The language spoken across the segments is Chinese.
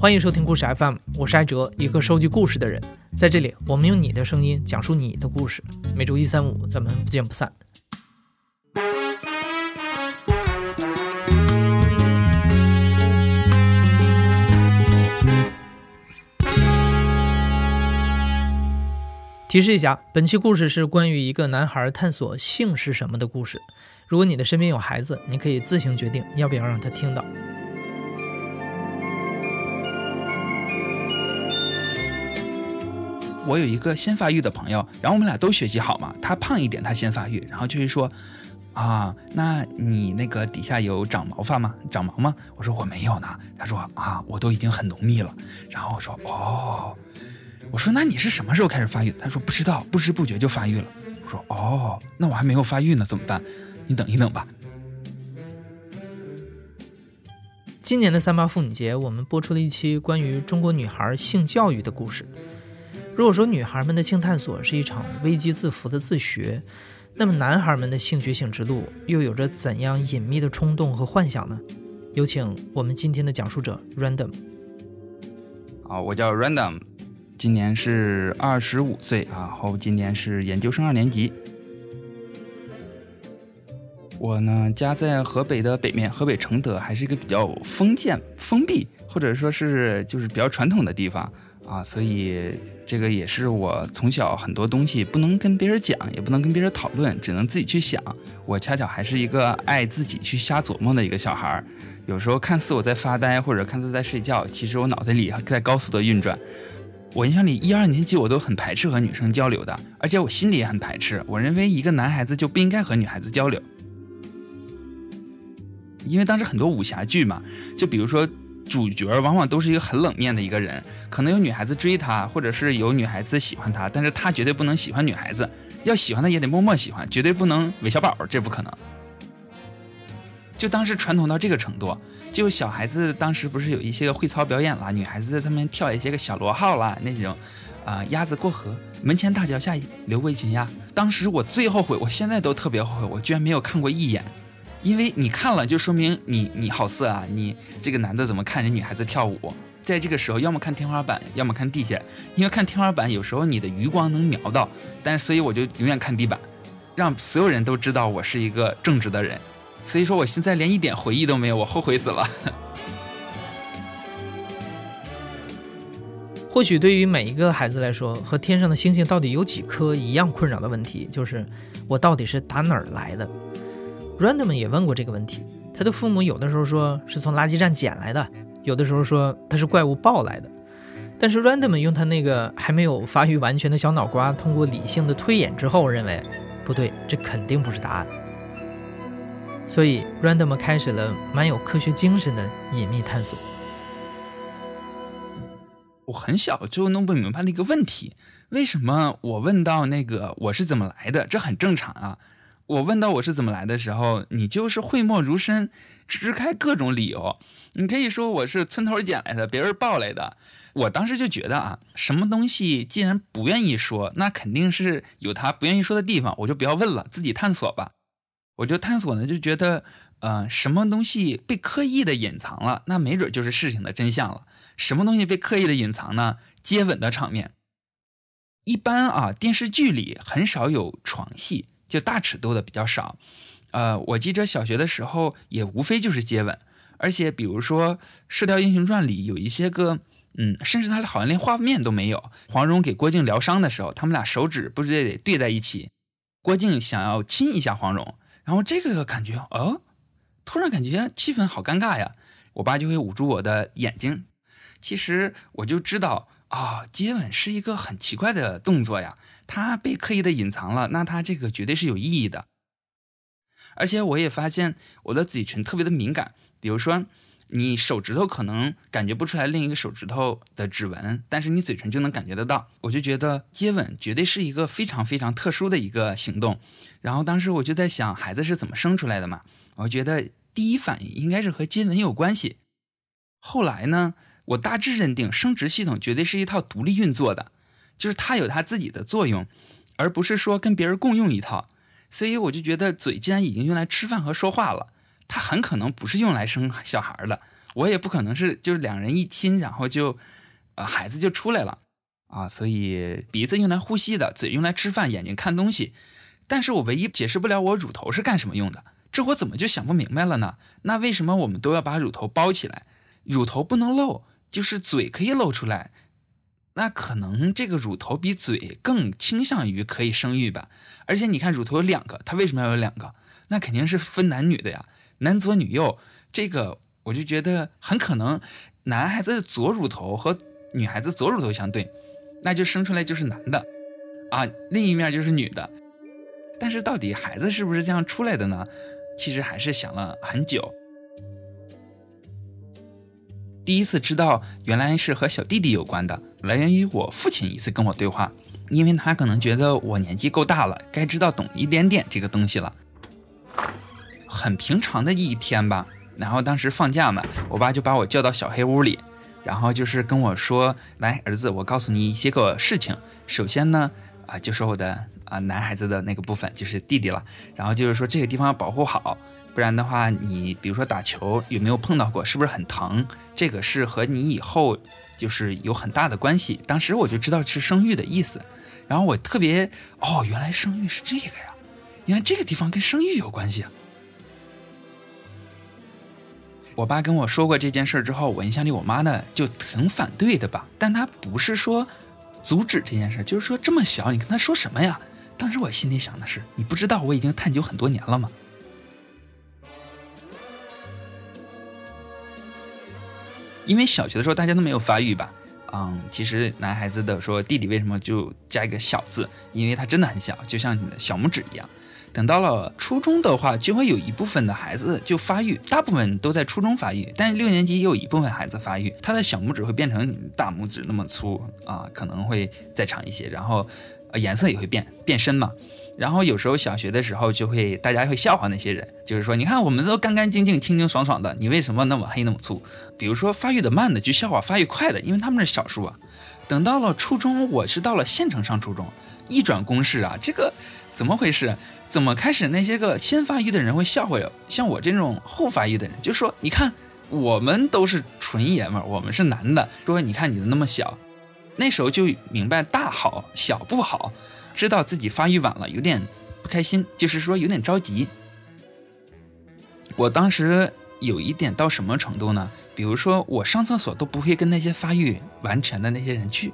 欢迎收听故事 FM，我是艾哲，一个收集故事的人。在这里，我们用你的声音讲述你的故事。每周一、三、五，咱们不见不散。提示一下，本期故事是关于一个男孩探索性是什么的故事。如果你的身边有孩子，你可以自行决定要不要让他听到。我有一个先发育的朋友，然后我们俩都学习好嘛。他胖一点，他先发育，然后就会说：“啊，那你那个底下有长毛发吗？长毛吗？”我说：“我没有呢。”他说：“啊，我都已经很浓密了。”然后我说：“哦。”我说：“那你是什么时候开始发育？”他说：“不知道，不知不觉就发育了。”我说：“哦，那我还没有发育呢，怎么办？你等一等吧。”今年的三八妇女节，我们播出了一期关于中国女孩性教育的故事。如果说女孩们的性探索是一场危机自负的自学，那么男孩们的性觉醒之路又有着怎样隐秘的冲动和幻想呢？有请我们今天的讲述者 Random。啊，我叫 Random，今年是二十五岁啊，后今年是研究生二年级。我呢家在河北的北面，河北承德还是一个比较封建、封闭，或者说是就是比较传统的地方啊，所以。这个也是我从小很多东西不能跟别人讲，也不能跟别人讨论，只能自己去想。我恰巧还是一个爱自己去瞎琢磨的一个小孩儿。有时候看似我在发呆，或者看似在睡觉，其实我脑子里在高速的运转。我印象里一二年级我都很排斥和女生交流的，而且我心里也很排斥。我认为一个男孩子就不应该和女孩子交流，因为当时很多武侠剧嘛，就比如说。主角往往都是一个很冷面的一个人，可能有女孩子追他，或者是有女孩子喜欢他，但是他绝对不能喜欢女孩子，要喜欢他也得默默喜欢，绝对不能韦小宝，这不可能。就当时传统到这个程度，就小孩子当时不是有一些个会操表演啦，女孩子在上面跳一些个小螺号啦，那种，啊，鸭子过河，门前大桥下流过一群鸭。当时我最后悔，我现在都特别后悔，我居然没有看过一眼。因为你看了，就说明你你好色啊！你这个男的怎么看人女孩子跳舞？在这个时候，要么看天花板，要么看地下。因为看天花板有时候你的余光能瞄到，但是所以我就永远看地板，让所有人都知道我是一个正直的人。所以说我现在连一点回忆都没有，我后悔死了。或许对于每一个孩子来说，和天上的星星到底有几颗一样困扰的问题，就是我到底是打哪儿来的？Random 也问过这个问题，他的父母有的时候说是从垃圾站捡来的，有的时候说他是怪物抱来的。但是 Random 用他那个还没有发育完全的小脑瓜，通过理性的推演之后，认为不对，这肯定不是答案。所以 Random 开始了蛮有科学精神的隐秘探索。我很小就弄不明白那个问题，为什么我问到那个我是怎么来的，这很正常啊。我问到我是怎么来的时候，你就是讳莫如深，支开各种理由。你可以说我是村头捡来的，别人抱来的。我当时就觉得啊，什么东西既然不愿意说，那肯定是有他不愿意说的地方，我就不要问了，自己探索吧。我就探索呢，就觉得，呃，什么东西被刻意的隐藏了，那没准就是事情的真相了。什么东西被刻意的隐藏呢？接吻的场面，一般啊，电视剧里很少有床戏。就大尺度的比较少，呃，我记着小学的时候也无非就是接吻，而且比如说《射雕英雄传》里有一些个，嗯，甚至他好像连画面都没有。黄蓉给郭靖疗伤的时候，他们俩手指不是得对在一起，郭靖想要亲一下黄蓉，然后这个感觉，哦，突然感觉气氛好尴尬呀，我爸就会捂住我的眼睛，其实我就知道啊，接吻是一个很奇怪的动作呀。它被刻意的隐藏了，那它这个绝对是有意义的。而且我也发现我的嘴唇特别的敏感，比如说你手指头可能感觉不出来另一个手指头的指纹，但是你嘴唇就能感觉得到。我就觉得接吻绝对是一个非常非常特殊的一个行动。然后当时我就在想，孩子是怎么生出来的嘛？我觉得第一反应应该是和接吻有关系。后来呢，我大致认定生殖系统绝对是一套独立运作的。就是它有它自己的作用，而不是说跟别人共用一套。所以我就觉得，嘴既然已经用来吃饭和说话了，它很可能不是用来生小孩的。我也不可能是就是两人一亲，然后就，呃，孩子就出来了啊。所以鼻子用来呼吸的，嘴用来吃饭，眼睛看东西。但是我唯一解释不了我乳头是干什么用的，这我怎么就想不明白了呢？那为什么我们都要把乳头包起来？乳头不能露，就是嘴可以露出来。那可能这个乳头比嘴更倾向于可以生育吧？而且你看乳头有两个，它为什么要有两个？那肯定是分男女的呀，男左女右。这个我就觉得很可能，男孩子的左乳头和女孩子左乳头相对，那就生出来就是男的，啊，另一面就是女的。但是到底孩子是不是这样出来的呢？其实还是想了很久。第一次知道原来是和小弟弟有关的，来源于我父亲一次跟我对话，因为他可能觉得我年纪够大了，该知道懂一点点这个东西了。很平常的一天吧，然后当时放假嘛，我爸就把我叫到小黑屋里，然后就是跟我说：“来，儿子，我告诉你一些个事情。首先呢，啊，就说我的啊男孩子的那个部分就是弟弟了，然后就是说这个地方要保护好，不然的话，你比如说打球有没有碰到过，是不是很疼？这个是和你以后就是有很大的关系。当时我就知道是生育的意思，然后我特别哦，原来生育是这个呀，原来这个地方跟生育有关系啊。”我爸跟我说过这件事之后，我印象里我妈呢就挺反对的吧，但她不是说阻止这件事，就是说这么小你跟她说什么呀？当时我心里想的是，你不知道我已经探究很多年了吗？因为小学的时候大家都没有发育吧，嗯，其实男孩子的说弟弟为什么就加一个小字，因为他真的很小，就像你的小拇指一样。等到了初中的话，就会有一部分的孩子就发育，大部分都在初中发育，但六年级也有一部分孩子发育，他的小拇指会变成你大拇指那么粗啊，可能会再长一些，然后，呃，颜色也会变变深嘛。然后有时候小学的时候就会大家会笑话那些人，就是说你看我们都干干净净、清清爽爽的，你为什么那么黑那么粗？比如说发育的慢的就笑话发育快的，因为他们是小数啊。等到了初中，我是到了县城上初中，一转公式啊，这个怎么回事？怎么开始？那些个先发育的人会笑话像我这种后发育的人，就说：“你看，我们都是纯爷们儿，我们是男的。”说：“你看你的那么小。”那时候就明白大好小不好，知道自己发育晚了，有点不开心，就是说有点着急。我当时有一点到什么程度呢？比如说我上厕所都不会跟那些发育完全的那些人去。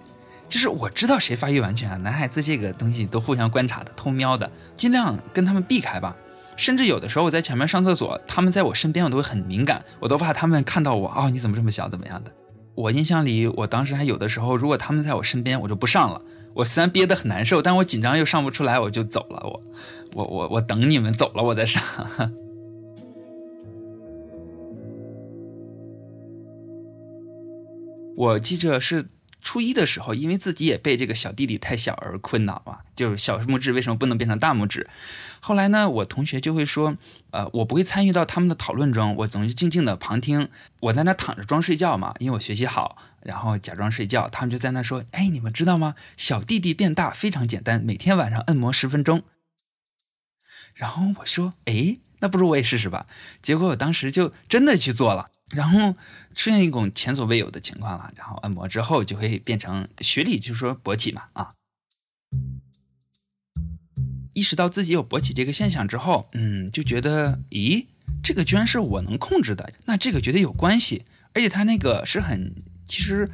就是我知道谁发育完全啊，男孩子这个东西都互相观察的、偷瞄的，尽量跟他们避开吧。甚至有的时候我在前面上厕所，他们在我身边，我都会很敏感，我都怕他们看到我哦，你怎么这么小，怎么样的？我印象里，我当时还有的时候，如果他们在我身边，我就不上了。我虽然憋得很难受，但我紧张又上不出来，我就走了。我，我，我，我等你们走了，我再上。我记着是。初一的时候，因为自己也被这个小弟弟太小而困扰啊，就是小拇指为什么不能变成大拇指？后来呢，我同学就会说，呃，我不会参与到他们的讨论中，我总是静静的旁听。我在那躺着装睡觉嘛，因为我学习好，然后假装睡觉。他们就在那说，哎，你们知道吗？小弟弟变大非常简单，每天晚上按摩十分钟。然后我说，哎，那不如我也试试吧。结果我当时就真的去做了。然后出现一种前所未有的情况了，然后按摩之后就会变成学理，就是说勃起嘛啊。意识到自己有勃起这个现象之后，嗯，就觉得，咦，这个居然是我能控制的，那这个绝对有关系，而且它那个是很，其实。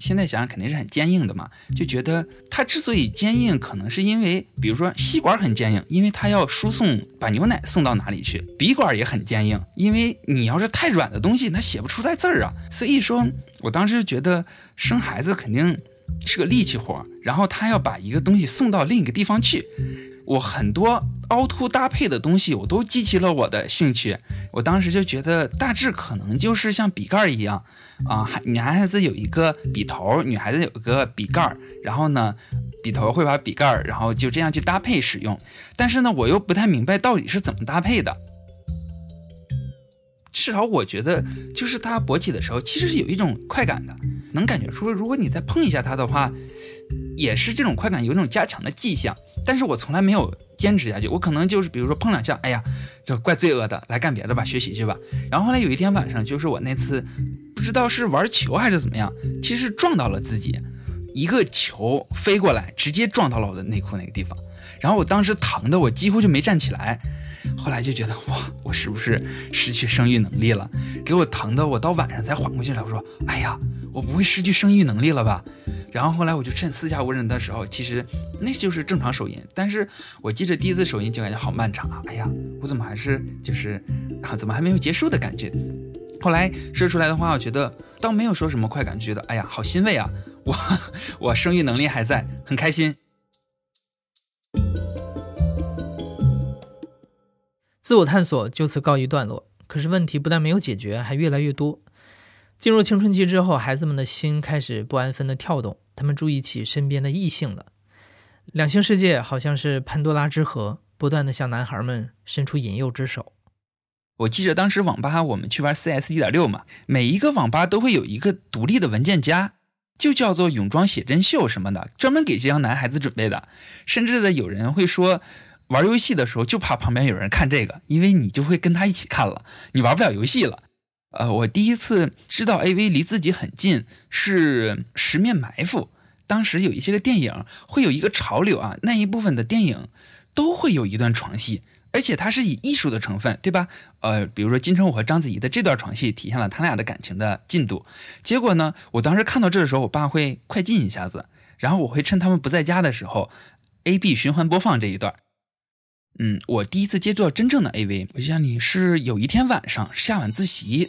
现在想想肯定是很坚硬的嘛，就觉得它之所以坚硬，可能是因为，比如说吸管很坚硬，因为它要输送把牛奶送到哪里去；笔管也很坚硬，因为你要是太软的东西，它写不出来字儿啊。所以说我当时觉得生孩子肯定是个力气活，然后他要把一个东西送到另一个地方去。我很多凹凸搭配的东西，我都激起了我的兴趣。我当时就觉得，大致可能就是像笔盖儿一样，啊，男孩子有一个笔头，女孩子有一个笔盖儿然后呢，笔头会把笔盖儿然后就这样去搭配使用。但是呢，我又不太明白到底是怎么搭配的。至少我觉得，就是它勃起的时候，其实是有一种快感的，能感觉出，如果你再碰一下它的话。也是这种快感有一种加强的迹象，但是我从来没有坚持下去。我可能就是比如说碰两下，哎呀，就怪罪恶的，来干别的吧，学习去吧。然后后来有一天晚上，就是我那次不知道是玩球还是怎么样，其实撞到了自己，一个球飞过来，直接撞到了我的内裤那个地方，然后我当时疼的我几乎就没站起来。后来就觉得哇，我是不是失去生育能力了？给我疼的，我到晚上才缓过劲来。我说，哎呀，我不会失去生育能力了吧？然后后来我就趁四下无人的时候，其实那就是正常手淫。但是我记着第一次手淫就感觉好漫长啊！哎呀，我怎么还是就是啊，怎么还没有结束的感觉？后来射出来的话，我觉得倒没有说什么快感，觉得哎呀好欣慰啊！我我生育能力还在，很开心。自我探索就此告一段落。可是问题不但没有解决，还越来越多。进入青春期之后，孩子们的心开始不安分的跳动，他们注意起身边的异性了。两性世界好像是潘多拉之盒，不断的向男孩们伸出引诱之手。我记得当时网吧我们去玩 CS 一点六嘛，每一个网吧都会有一个独立的文件夹，就叫做泳装写真秀什么的，专门给这样男孩子准备的。甚至的有人会说。玩游戏的时候就怕旁边有人看这个，因为你就会跟他一起看了，你玩不了游戏了。呃，我第一次知道 AV 离自己很近是《十面埋伏》，当时有一些个电影会有一个潮流啊，那一部分的电影都会有一段床戏，而且它是以艺术的成分，对吧？呃，比如说金城武和章子怡的这段床戏体现了他俩的感情的进度。结果呢，我当时看到这的时候，我爸会快进一下子，然后我会趁他们不在家的时候，A B 循环播放这一段。嗯，我第一次接触到真正的 AV，我想你是有一天晚上下晚自习，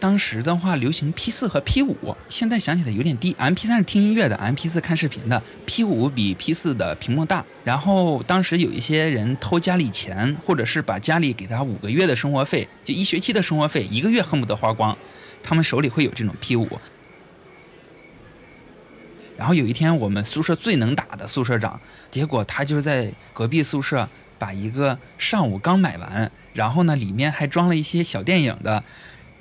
当时的话流行 P 四和 P 五，现在想起来有点低。M P 三是听音乐的，M P 四看视频的，P 五比 P 四的屏幕大。然后当时有一些人偷家里钱，或者是把家里给他五个月的生活费，就一学期的生活费，一个月恨不得花光，他们手里会有这种 P 五。然后有一天，我们宿舍最能打的宿舍长，结果他就是在隔壁宿舍把一个上午刚买完，然后呢里面还装了一些小电影的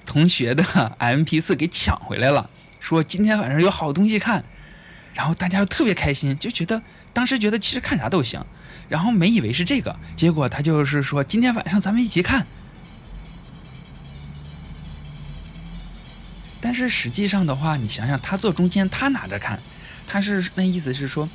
同学的 M P 四给抢回来了，说今天晚上有好东西看，然后大家特别开心，就觉得当时觉得其实看啥都行，然后没以为是这个，结果他就是说今天晚上咱们一起看，但是实际上的话，你想想他坐中间，他拿着看。他是那意思是说，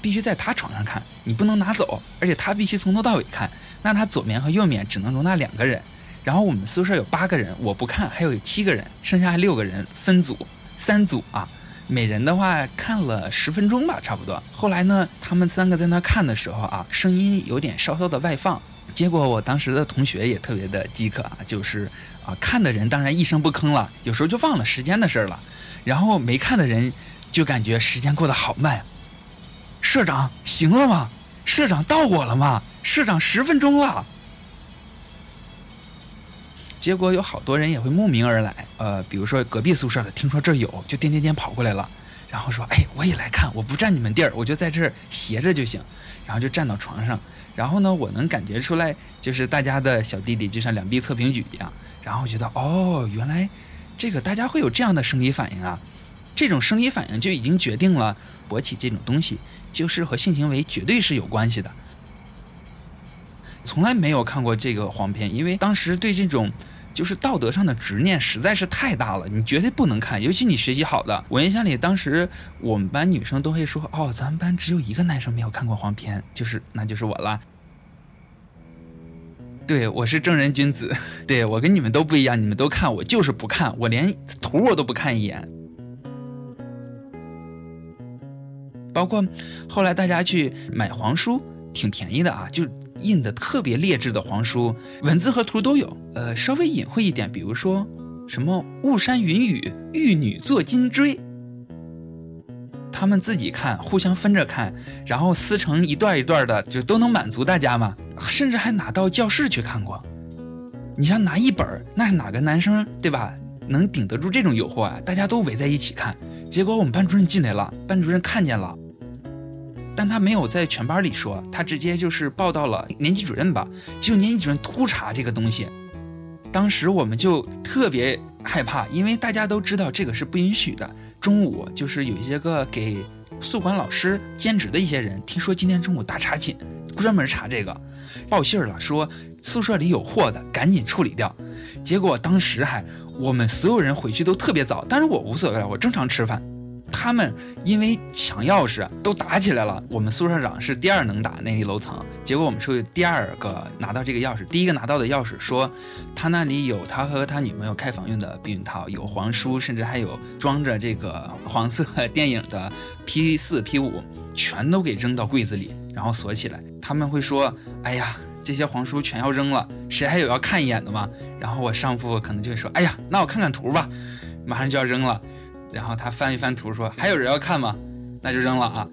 必须在他床上看，你不能拿走，而且他必须从头到尾看。那他左面和右面只能容纳两个人，然后我们宿舍有八个人，我不看，还有七个人，剩下六个人分组，三组啊，每人的话看了十分钟吧，差不多。后来呢，他们三个在那看的时候啊，声音有点稍稍的外放，结果我当时的同学也特别的饥渴啊，就是啊，看的人当然一声不吭了，有时候就忘了时间的事儿了，然后没看的人。就感觉时间过得好慢啊，社长行了吗？社长到我了吗？社长十分钟了。结果有好多人也会慕名而来，呃，比如说隔壁宿舍的，听说这有，就颠颠颠跑过来了，然后说：“哎，我也来看，我不占你们地儿，我就在这儿斜着就行。”然后就站到床上，然后呢，我能感觉出来，就是大家的小弟弟就像两臂测评举一样，然后觉得哦，原来这个大家会有这样的生理反应啊。这种生理反应就已经决定了勃起这种东西就是和性行为绝对是有关系的。从来没有看过这个黄片，因为当时对这种就是道德上的执念实在是太大了，你绝对不能看，尤其你学习好的。我印象里，当时我们班女生都会说：“哦，咱们班只有一个男生没有看过黄片，就是那就是我了。”对，我是正人君子，对我跟你们都不一样，你们都看，我就是不看，我连图我都不看一眼。包括后来大家去买黄书，挺便宜的啊，就印的特别劣质的黄书，文字和图都有。呃，稍微隐晦一点，比如说什么雾山云雨，玉女坐金锥，他们自己看，互相分着看，然后撕成一段一段的，就都能满足大家嘛。甚至还拿到教室去看过。你像拿一本，那哪个男生对吧？能顶得住这种诱惑啊？大家都围在一起看，结果我们班主任进来了，班主任看见了。但他没有在全班里说，他直接就是报到了年级主任吧。就年级主任突查这个东西，当时我们就特别害怕，因为大家都知道这个是不允许的。中午就是有一些个给宿管老师兼职的一些人，听说今天中午大查寝，专门查这个，报信儿了，说宿舍里有货的，赶紧处理掉。结果当时还我们所有人回去都特别早，但是我无所谓了，我正常吃饭。他们因为抢钥匙都打起来了。我们宿舍长是第二能打那一楼层，结果我们属于第二个拿到这个钥匙。第一个拿到的钥匙说，他那里有他和他女朋友开房用的避孕套，有黄书，甚至还有装着这个黄色电影的 P 四 P 五，全都给扔到柜子里，然后锁起来。他们会说：“哎呀，这些黄书全要扔了，谁还有要看一眼的吗？”然后我上铺可能就会说：“哎呀，那我看看图吧，马上就要扔了。”然后他翻一翻图，说：“还有人要看吗？那就扔了啊。”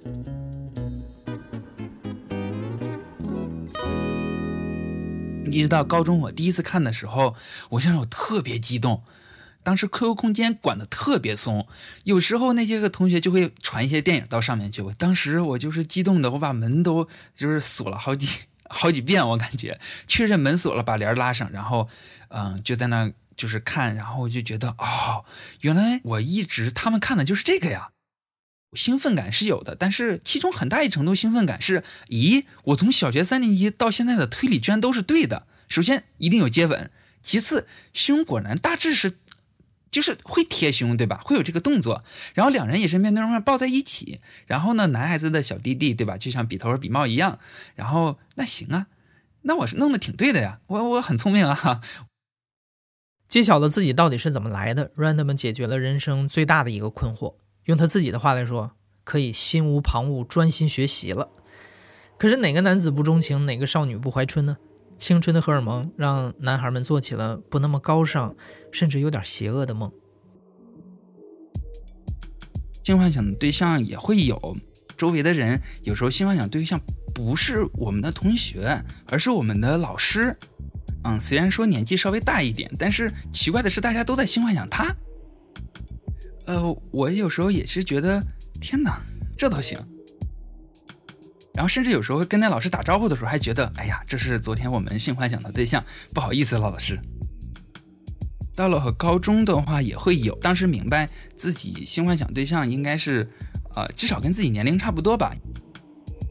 一直到高中，我第一次看的时候，我想我特别激动。当时 QQ 空间管的特别松，有时候那些个同学就会传一些电影到上面去。我当时我就是激动的，我把门都就是锁了好几好几遍，我感觉确认门锁了，把帘拉上，然后嗯，就在那。就是看，然后我就觉得，哦，原来我一直他们看的就是这个呀，兴奋感是有的，但是其中很大一程度兴奋感是，咦，我从小学三年级到现在的推理居然都是对的。首先一定有接吻，其次胸果然大致是，就是会贴胸，对吧？会有这个动作，然后两人也是面对面抱在一起，然后呢，男孩子的小弟弟，对吧？就像笔头和笔帽一样，然后那行啊，那我是弄得挺对的呀，我我很聪明啊。揭晓了自己到底是怎么来的，Random 解决了人生最大的一个困惑。用他自己的话来说，可以心无旁骛，专心学习了。可是哪个男子不钟情，哪个少女不怀春呢？青春的荷尔蒙让男孩们做起了不那么高尚，甚至有点邪恶的梦。性幻想的对象也会有，周围的人有时候性幻想对象不是我们的同学，而是我们的老师。嗯，虽然说年纪稍微大一点，但是奇怪的是，大家都在性幻想他。呃，我有时候也是觉得，天哪，这都行。然后甚至有时候跟那老师打招呼的时候，还觉得，哎呀，这是昨天我们性幻想的对象，不好意思，老老师。到了高中的话也会有，当时明白自己性幻想对象应该是，呃，至少跟自己年龄差不多吧，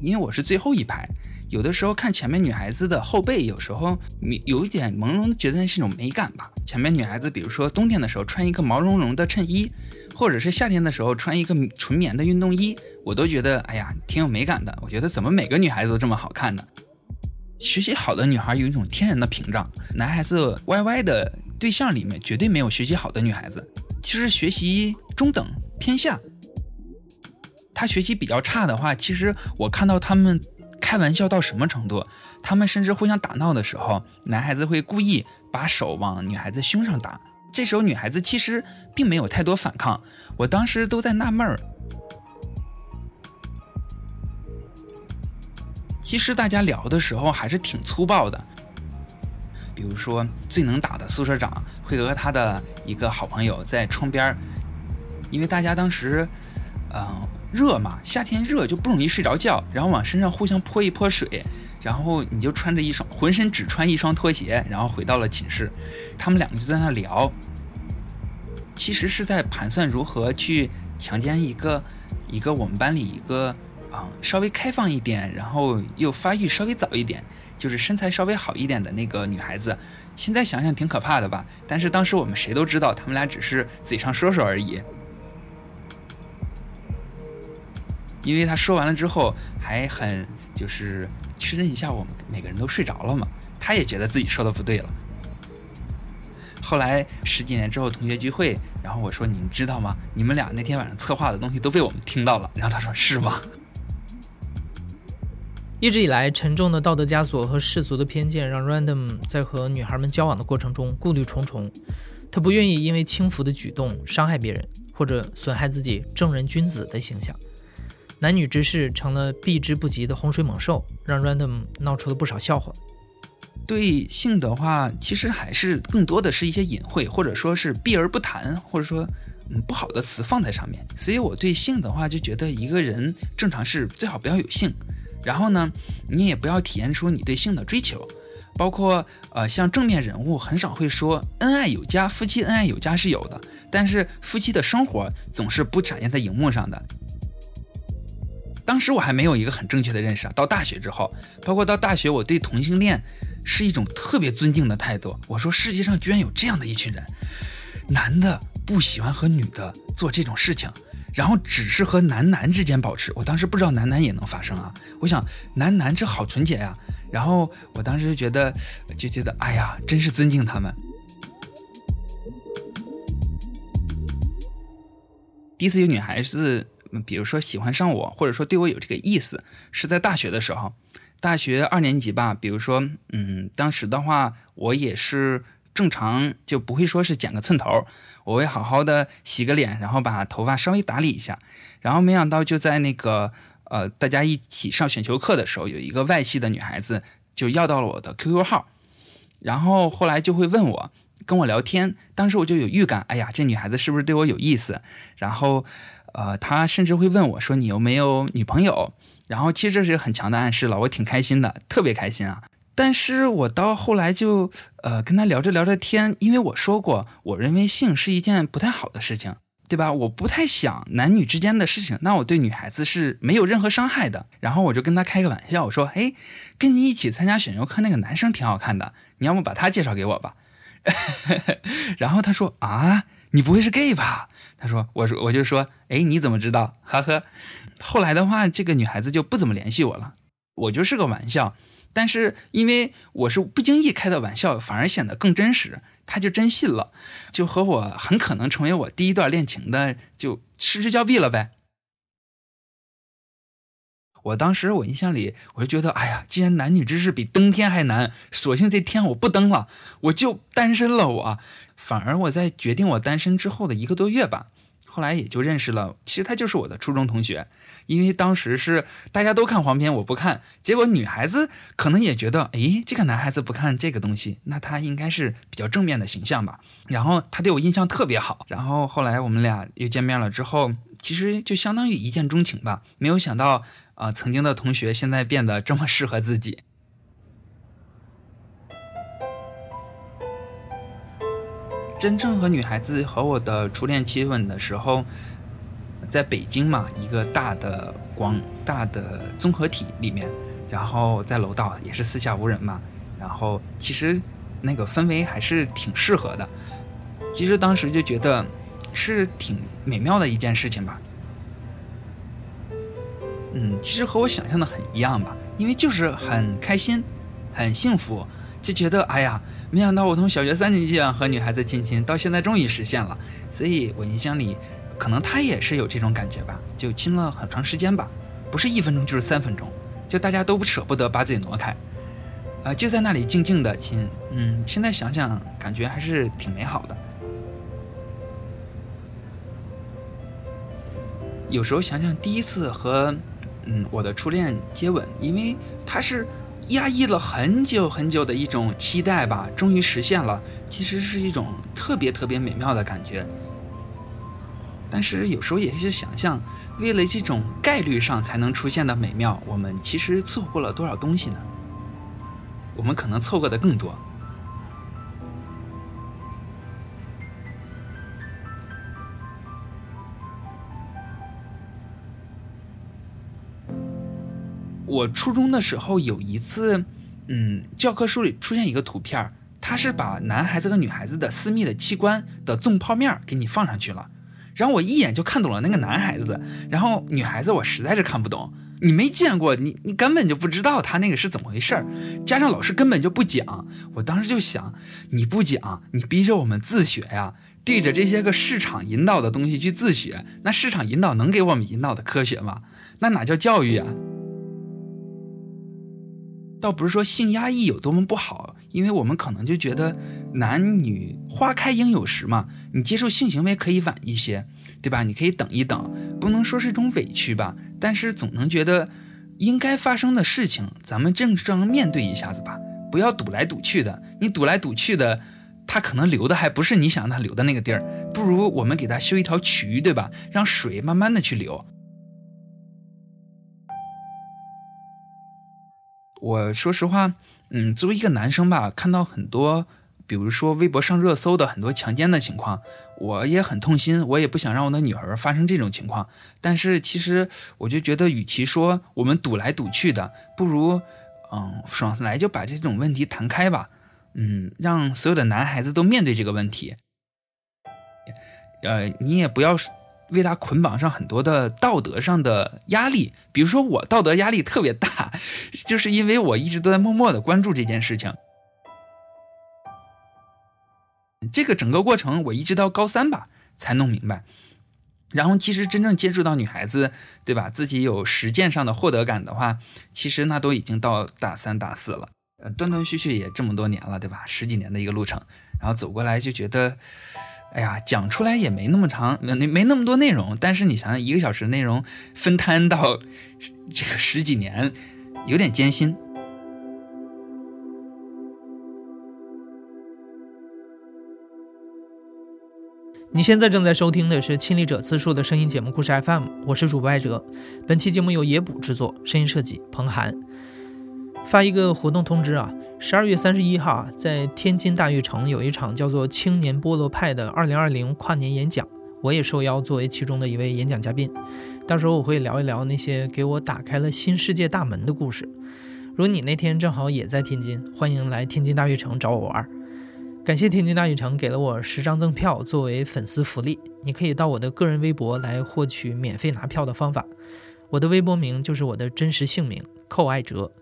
因为我是最后一排。有的时候看前面女孩子的后背，有时候有一点朦胧的觉得那是一种美感吧。前面女孩子，比如说冬天的时候穿一个毛茸茸的衬衣，或者是夏天的时候穿一个纯棉的运动衣，我都觉得哎呀挺有美感的。我觉得怎么每个女孩子都这么好看呢？学习好的女孩有一种天然的屏障，男孩子 YY 的对象里面绝对没有学习好的女孩子，其实学习中等偏下。她学习比较差的话，其实我看到他们。开玩笑到什么程度？他们甚至互相打闹的时候，男孩子会故意把手往女孩子胸上打。这时候女孩子其实并没有太多反抗。我当时都在纳闷儿，其实大家聊的时候还是挺粗暴的。比如说，最能打的宿舍长会和他的一个好朋友在窗边因为大家当时，嗯。热嘛，夏天热就不容易睡着觉，然后往身上互相泼一泼水，然后你就穿着一双浑身只穿一双拖鞋，然后回到了寝室，他们两个就在那聊，其实是在盘算如何去强奸一个一个我们班里一个啊稍微开放一点，然后又发育稍微早一点，就是身材稍微好一点的那个女孩子。现在想想挺可怕的吧？但是当时我们谁都知道，他们俩只是嘴上说说而已。因为他说完了之后，还很就是确认一下我们每个人都睡着了嘛，他也觉得自己说的不对了。后来十几年之后同学聚会，然后我说：“你知道吗？你们俩那天晚上策划的东西都被我们听到了。”然后他说：“是吗？” 一直以来，沉重的道德枷锁和世俗的偏见让 Random 在和女孩们交往的过程中顾虑重重。他不愿意因为轻浮的举动伤害别人，或者损害自己正人君子的形象。男女之事成了避之不及的洪水猛兽，让 Random 闹出了不少笑话。对性的话，其实还是更多的是一些隐晦，或者说是避而不谈，或者说嗯不好的词放在上面。所以我对性的话，就觉得一个人正常是最好不要有性，然后呢，你也不要体验出你对性的追求。包括呃，像正面人物很少会说恩爱有加，夫妻恩爱有加是有的，但是夫妻的生活总是不展现在荧幕上的。当时我还没有一个很正确的认识啊，到大学之后，包括到大学，我对同性恋是一种特别尊敬的态度。我说世界上居然有这样的一群人，男的不喜欢和女的做这种事情，然后只是和男男之间保持。我当时不知道男男也能发生啊，我想男男这好纯洁呀。然后我当时就觉得，就觉得，哎呀，真是尊敬他们。第一次有女孩子，比如说喜欢上我，或者说对我有这个意思，是在大学的时候，大学二年级吧。比如说，嗯，当时的话，我也是正常，就不会说是剪个寸头，我会好好的洗个脸，然后把头发稍微打理一下。然后没想到就在那个。呃，大家一起上选修课的时候，有一个外系的女孩子就要到了我的 QQ 号，然后后来就会问我，跟我聊天。当时我就有预感，哎呀，这女孩子是不是对我有意思？然后，呃，他甚至会问我说：“你有没有女朋友？”然后其实这是很强的暗示了，我挺开心的，特别开心啊。但是我到后来就，呃，跟他聊着聊着天，因为我说过，我认为性是一件不太好的事情。对吧？我不太想男女之间的事情，那我对女孩子是没有任何伤害的。然后我就跟他开个玩笑，我说：“哎，跟你一起参加选修课那个男生挺好看的，你要不把他介绍给我吧？” 然后他说：“啊，你不会是 gay 吧？”他说：“我说我就说，哎，你怎么知道？”呵呵。后来的话，这个女孩子就不怎么联系我了。我就是个玩笑，但是因为我是不经意开的玩笑，反而显得更真实。他就真信了，就和我很可能成为我第一段恋情的，就失之交臂了呗。我当时我印象里，我就觉得，哎呀，既然男女之事比登天还难，索性这天我不登了，我就单身了。我反而我在决定我单身之后的一个多月吧。后来也就认识了，其实他就是我的初中同学，因为当时是大家都看黄片，我不看，结果女孩子可能也觉得，诶，这个男孩子不看这个东西，那他应该是比较正面的形象吧。然后他对我印象特别好，然后后来我们俩又见面了之后，其实就相当于一见钟情吧。没有想到啊，曾经的同学现在变得这么适合自己。真正和女孩子和我的初恋接吻的时候，在北京嘛，一个大的广大的综合体里面，然后在楼道也是四下无人嘛，然后其实那个氛围还是挺适合的。其实当时就觉得是挺美妙的一件事情吧。嗯，其实和我想象的很一样吧，因为就是很开心，很幸福，就觉得哎呀。没想到我从小学三年级就和女孩子亲亲，到现在终于实现了。所以我印象里，可能他也是有这种感觉吧，就亲了很长时间吧，不是一分钟就是三分钟，就大家都不舍不得把嘴挪开，啊，就在那里静静的亲。嗯，现在想想，感觉还是挺美好的。有时候想想第一次和嗯我的初恋接吻，因为它是。压抑了很久很久的一种期待吧，终于实现了。其实是一种特别特别美妙的感觉。但是有时候也是想象，为了这种概率上才能出现的美妙，我们其实错过了多少东西呢？我们可能错过的更多。我初中的时候有一次，嗯，教科书里出现一个图片，他是把男孩子和女孩子的私密的器官的纵剖面给你放上去了，然后我一眼就看懂了那个男孩子，然后女孩子我实在是看不懂，你没见过，你你根本就不知道他那个是怎么回事儿，加上老师根本就不讲，我当时就想，你不讲，你逼着我们自学呀，对着这些个市场引导的东西去自学，那市场引导能给我们引导的科学吗？那哪叫教育啊？倒不是说性压抑有多么不好，因为我们可能就觉得男女花开应有时嘛，你接受性行为可以晚一些，对吧？你可以等一等，不能说是一种委屈吧，但是总能觉得应该发生的事情，咱们正正面对一下子吧，不要赌来赌去的。你赌来赌去的，他可能流的还不是你想让他流的那个地儿，不如我们给他修一条渠，对吧？让水慢慢的去流。我说实话，嗯，作为一个男生吧，看到很多，比如说微博上热搜的很多强奸的情况，我也很痛心，我也不想让我的女儿发生这种情况。但是其实我就觉得，与其说我们赌来赌去的，不如，嗯，爽来就把这种问题谈开吧，嗯，让所有的男孩子都面对这个问题。呃，你也不要为他捆绑上很多的道德上的压力，比如说我道德压力特别大，就是因为我一直都在默默的关注这件事情。这个整个过程我一直到高三吧才弄明白，然后其实真正接触到女孩子，对吧？自己有实践上的获得感的话，其实那都已经到大三大四了，呃，断断续续也这么多年了，对吧？十几年的一个路程，然后走过来就觉得。哎呀，讲出来也没那么长，没没那么多内容。但是你想想，一个小时内容分摊到这个十几年，有点艰辛。你现在正在收听的是《亲历者自述》的声音节目故事 FM，我是主播艾哲。本期节目由野捕制作，声音设计彭涵。发一个活动通知啊！十二月三十一号，在天津大悦城有一场叫做“青年菠萝派”的二零二零跨年演讲，我也受邀作为其中的一位演讲嘉宾。到时候我会聊一聊那些给我打开了新世界大门的故事。如果你那天正好也在天津，欢迎来天津大悦城找我玩。感谢天津大悦城给了我十张赠票作为粉丝福利，你可以到我的个人微博来获取免费拿票的方法。我的微博名就是我的真实姓名寇爱哲。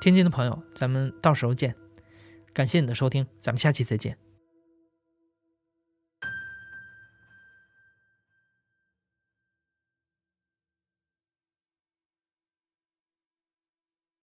天津的朋友，咱们到时候见。感谢你的收听，咱们下期再见。